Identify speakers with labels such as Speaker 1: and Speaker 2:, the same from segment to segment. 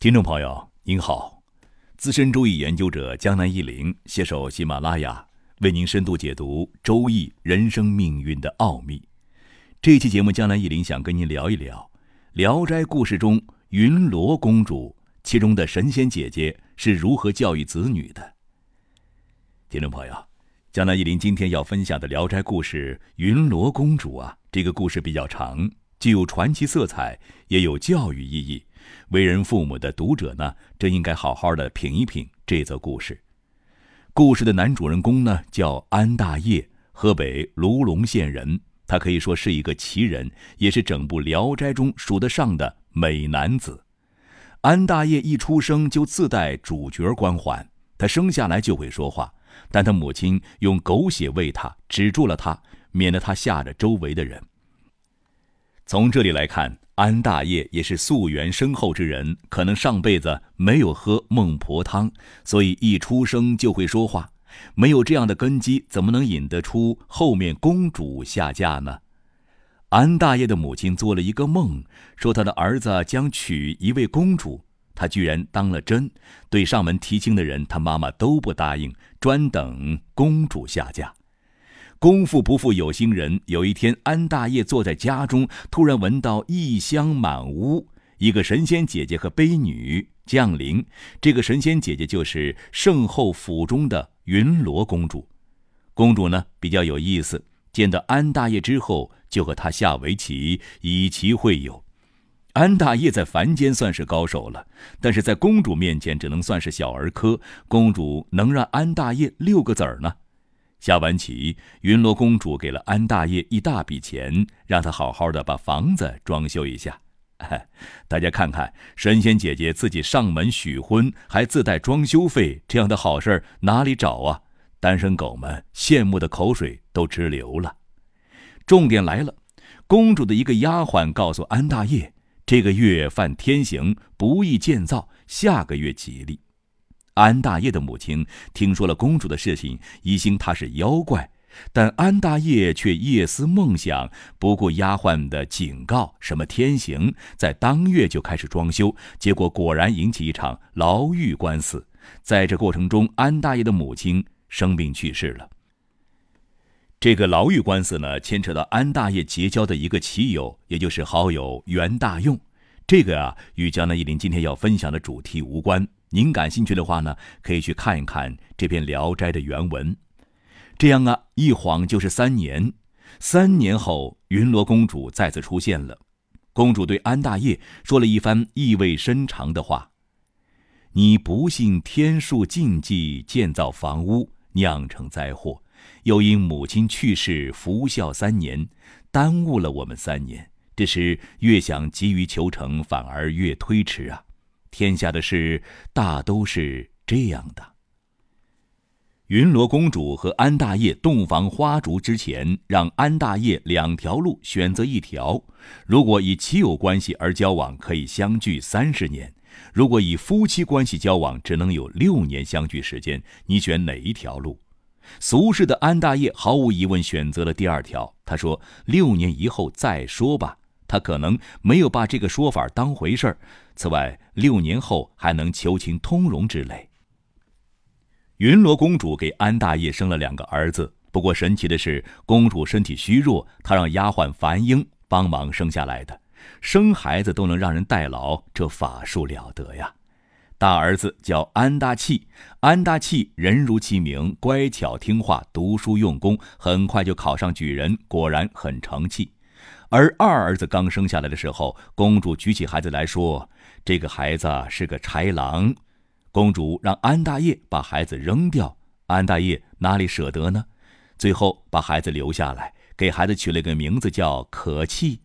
Speaker 1: 听众朋友您好，资深周易研究者江南一林携手喜马拉雅，为您深度解读周易人生命运的奥秘。这期节目，江南一林想跟您聊一聊《聊斋故事》中云罗公主，其中的神仙姐姐是如何教育子女的。听众朋友，江南一林今天要分享的《聊斋故事》云罗公主啊，这个故事比较长，既有传奇色彩，也有教育意义。为人父母的读者呢，真应该好好的品一品这则故事。故事的男主人公呢，叫安大业，河北卢龙县人。他可以说是一个奇人，也是整部《聊斋》中数得上的美男子。安大业一出生就自带主角光环，他生下来就会说话，但他母亲用狗血喂他，止住了他，免得他吓着周围的人。从这里来看。安大业也是溯源深厚之人，可能上辈子没有喝孟婆汤，所以一出生就会说话。没有这样的根基，怎么能引得出后面公主下嫁呢？安大业的母亲做了一个梦，说他的儿子将娶一位公主，他居然当了真。对上门提亲的人，他妈妈都不答应，专等公主下嫁。功夫不负有心人，有一天，安大业坐在家中，突然闻到异香满屋，一个神仙姐姐和婢女降临。这个神仙姐姐就是圣后府中的云罗公主。公主呢比较有意思，见到安大业之后，就和他下围棋，以棋会友。安大业在凡间算是高手了，但是在公主面前只能算是小儿科。公主能让安大业六个子儿呢？下完棋，云罗公主给了安大业一大笔钱，让他好好的把房子装修一下。大家看看，神仙姐姐自己上门许婚，还自带装修费，这样的好事哪里找啊？单身狗们羡慕的口水都直流了。重点来了，公主的一个丫鬟告诉安大业，这个月犯天刑，不宜建造，下个月吉利。安大业的母亲听说了公主的事情，疑心她是妖怪，但安大业却夜思梦想，不顾丫鬟的警告，什么天刑，在当月就开始装修，结果果然引起一场牢狱官司。在这过程中，安大业的母亲生病去世了。这个牢狱官司呢，牵扯到安大业结交的一个棋友，也就是好友袁大用。这个啊，与江南一林今天要分享的主题无关。您感兴趣的话呢，可以去看一看这篇《聊斋》的原文。这样啊，一晃就是三年。三年后，云罗公主再次出现了。公主对安大业说了一番意味深长的话：“你不信天数禁忌建造房屋，酿成灾祸；又因母亲去世服孝三年，耽误了我们三年。这时越想急于求成，反而越推迟啊。”天下的事大都是这样的。云罗公主和安大业洞房花烛之前，让安大业两条路选择一条。如果以亲友关系而交往，可以相聚三十年；如果以夫妻关系交往，只能有六年相聚时间。你选哪一条路？俗世的安大业毫无疑问选择了第二条。他说：“六年以后再说吧。”他可能没有把这个说法当回事儿。此外，六年后还能求情通融之类。云罗公主给安大业生了两个儿子，不过神奇的是，公主身体虚弱，她让丫鬟樊英帮忙生下来的。生孩子都能让人代劳，这法术了得呀！大儿子叫安大器，安大器人如其名，乖巧听话，读书用功，很快就考上举人，果然很成器。而二儿子刚生下来的时候，公主举起孩子来说：“这个孩子是个豺狼。”公主让安大业把孩子扔掉，安大业哪里舍得呢？最后把孩子留下来，给孩子取了个名字叫可气。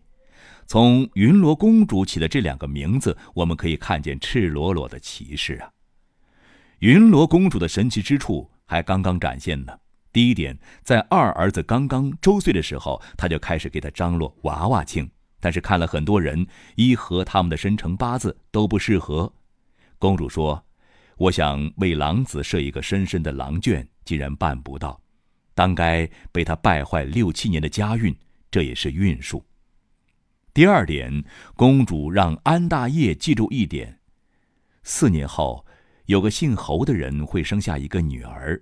Speaker 1: 从云罗公主起的这两个名字，我们可以看见赤裸裸的歧视啊！云罗公主的神奇之处还刚刚展现呢。第一点，在二儿子刚刚周岁的时候，他就开始给他张罗娃娃亲。但是看了很多人，一和他们的生辰八字都不适合。公主说：“我想为狼子设一个深深的狼圈，竟然办不到，当该被他败坏六七年的家运，这也是运数。”第二点，公主让安大业记住一点：四年后，有个姓侯的人会生下一个女儿，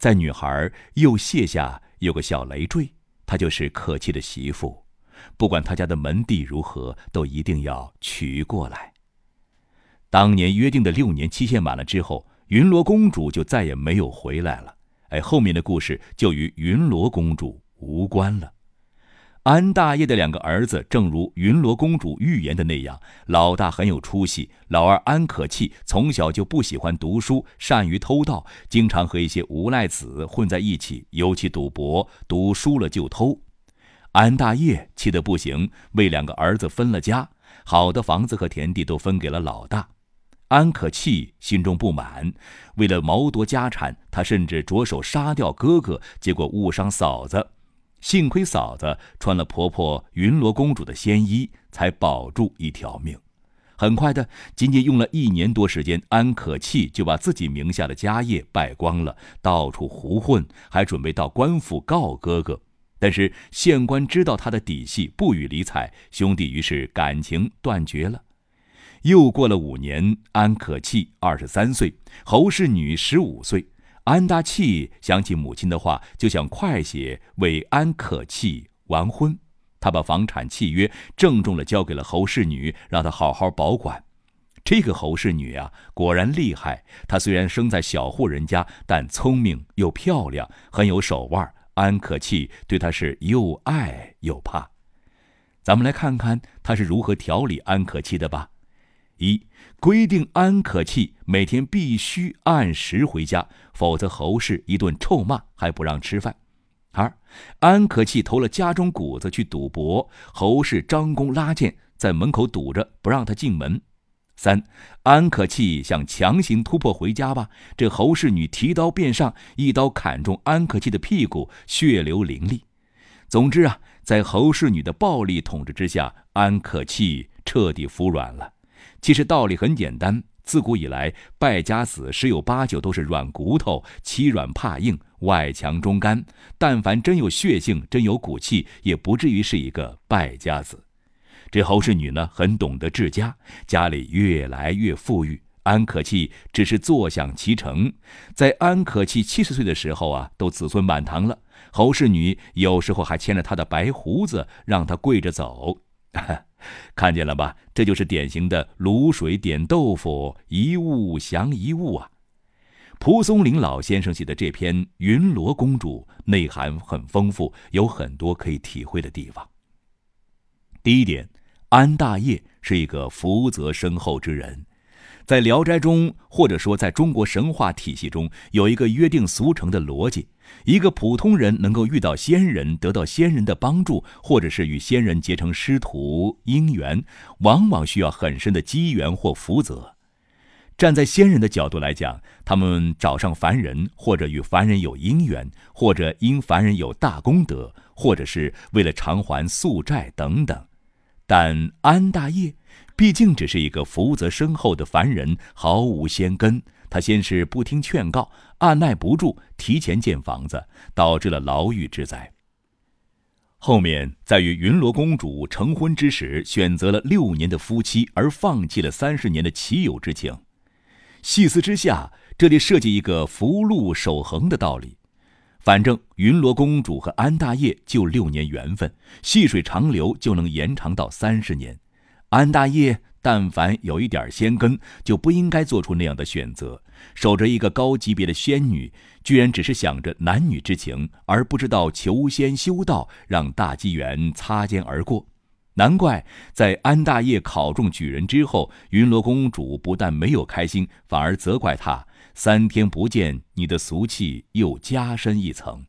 Speaker 1: 在女孩右腋下有个小累赘，她就是可气的媳妇。不管她家的门第如何，都一定要娶过来。当年约定的六年期限满了之后，云罗公主就再也没有回来了。哎，后面的故事就与云罗公主无关了。安大业的两个儿子，正如云罗公主预言的那样，老大很有出息，老二安可气从小就不喜欢读书，善于偷盗，经常和一些无赖子混在一起，尤其赌博，赌输了就偷。安大业气得不行，为两个儿子分了家，好的房子和田地都分给了老大。安可气心中不满，为了谋夺家产，他甚至着手杀掉哥哥，结果误伤嫂子。幸亏嫂子穿了婆婆云罗公主的仙衣，才保住一条命。很快的，仅仅用了一年多时间，安可气就把自己名下的家业败光了，到处胡混，还准备到官府告哥哥。但是县官知道他的底细，不予理睬，兄弟于是感情断绝了。又过了五年，安可气二十三岁，侯氏女十五岁。安大器想起母亲的话，就想快些为安可气完婚。他把房产契约郑重地交给了侯氏女，让她好好保管。这个侯氏女啊，果然厉害。她虽然生在小户人家，但聪明又漂亮，很有手腕。安可气对她是又爱又怕，咱们来看看他是如何调理安可气的吧。一规定安可气每天必须按时回家，否则侯氏一顿臭骂还不让吃饭。二安可气投了家中谷子去赌博，侯氏张弓拉箭在门口堵着，不让他进门。三，安可气想强行突破回家吧？这侯氏女提刀便上，一刀砍中安可气的屁股，血流淋漓。总之啊，在侯氏女的暴力统治之下，安可气彻底服软了。其实道理很简单，自古以来，败家子十有八九都是软骨头，欺软怕硬，外强中干。但凡真有血性，真有骨气，也不至于是一个败家子。这侯氏女呢，很懂得治家，家里越来越富裕。安可气只是坐享其成。在安可气七十岁的时候啊，都子孙满堂了。侯氏女有时候还牵着他的白胡子，让他跪着走。看见了吧？这就是典型的卤水点豆腐，一物降一物啊。蒲松龄老先生写的这篇《云罗公主》，内涵很丰富，有很多可以体会的地方。第一点。安大业是一个福泽深厚之人，在《聊斋》中，或者说在中国神话体系中，有一个约定俗成的逻辑：一个普通人能够遇到仙人，得到仙人的帮助，或者是与仙人结成师徒姻缘，往往需要很深的机缘或福泽。站在仙人的角度来讲，他们找上凡人，或者与凡人有姻缘，或者因凡人有大功德，或者是为了偿还宿债等等。但安大业毕竟只是一个福泽深厚的凡人，毫无仙根。他先是不听劝告，按耐不住，提前建房子，导致了牢狱之灾。后面在与云罗公主成婚之时，选择了六年的夫妻，而放弃了三十年的棋友之情。细思之下，这里设计一个福禄守恒的道理。反正云罗公主和安大业就六年缘分，细水长流就能延长到三十年。安大业但凡有一点仙根，就不应该做出那样的选择。守着一个高级别的仙女，居然只是想着男女之情，而不知道求仙修道，让大机缘擦肩而过。难怪在安大业考中举人之后，云罗公主不但没有开心，反而责怪他。三天不见，你的俗气又加深一层。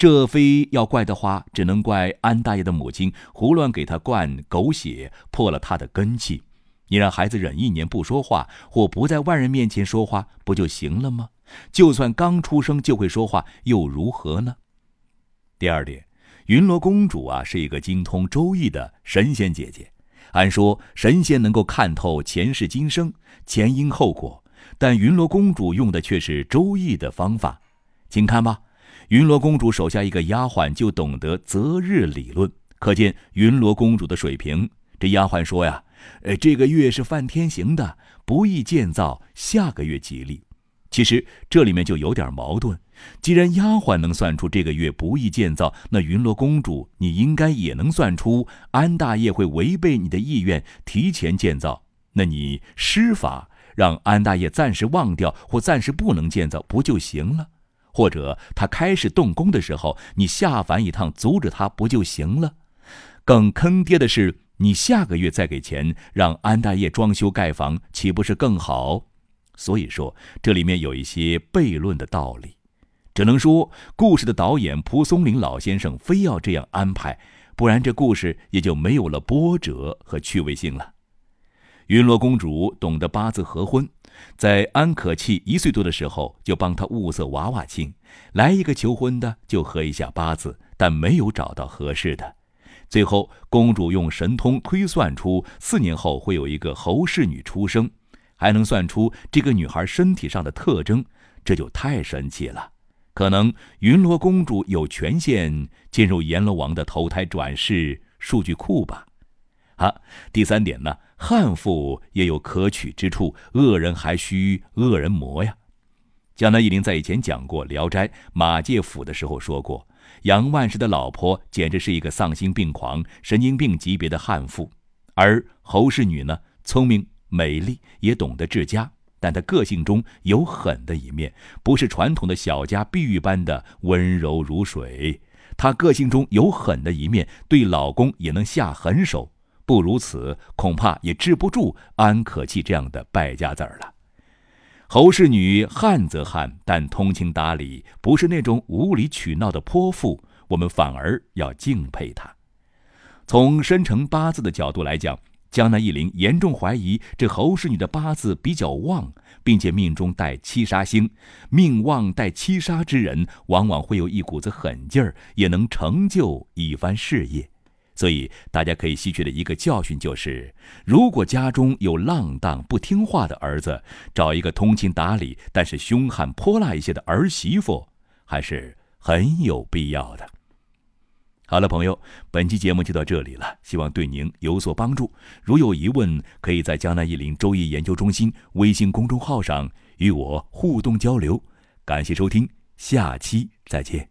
Speaker 1: 这非要怪的话，只能怪安大爷的母亲胡乱给他灌狗血，破了他的根气。你让孩子忍一年不说话，或不在外人面前说话，不就行了吗？就算刚出生就会说话，又如何呢？第二点，云罗公主啊，是一个精通周易的神仙姐姐。按说，神仙能够看透前世今生、前因后果。但云罗公主用的却是周易的方法，请看吧。云罗公主手下一个丫鬟就懂得择日理论，可见云罗公主的水平。这丫鬟说呀：“呃，这个月是犯天刑的，不宜建造，下个月吉利。其实这里面就有点矛盾。既然丫鬟能算出这个月不宜建造，那云罗公主你应该也能算出安大爷会违背你的意愿提前建造。那你施法让安大爷暂时忘掉或暂时不能建造，不就行了？或者他开始动工的时候，你下凡一趟阻止他，不就行了？更坑爹的是，你下个月再给钱让安大爷装修盖房，岂不是更好？所以说，这里面有一些悖论的道理，只能说故事的导演蒲松龄老先生非要这样安排，不然这故事也就没有了波折和趣味性了。云罗公主懂得八字合婚，在安可气一岁多的时候就帮她物色娃娃亲，来一个求婚的就合一下八字，但没有找到合适的，最后公主用神通推算出四年后会有一个侯氏女出生。还能算出这个女孩身体上的特征，这就太神奇了。可能云罗公主有权限进入阎罗王的投胎转世数据库吧。好，第三点呢，汉妇也有可取之处，恶人还需恶人磨呀。江南忆林在以前讲过《聊斋》马介甫的时候说过，杨万石的老婆简直是一个丧心病狂、神经病级别的悍妇，而侯氏女呢，聪明。美丽也懂得治家，但她个性中有狠的一面，不是传统的小家碧玉般的温柔如水。她个性中有狠的一面，对老公也能下狠手。不如此，恐怕也治不住安可气这样的败家子儿了。侯氏女悍则悍，但通情达理，不是那种无理取闹的泼妇，我们反而要敬佩她。从生辰八字的角度来讲。江南一林严重怀疑这侯氏女的八字比较旺，并且命中带七杀星。命旺带七杀之人，往往会有一股子狠劲儿，也能成就一番事业。所以大家可以吸取的一个教训就是：如果家中有浪荡不听话的儿子，找一个通情达理但是凶悍泼辣一些的儿媳妇，还是很有必要的。好了，朋友，本期节目就到这里了，希望对您有所帮助。如有疑问，可以在江南一林周易研究中心微信公众号上与我互动交流。感谢收听，下期再见。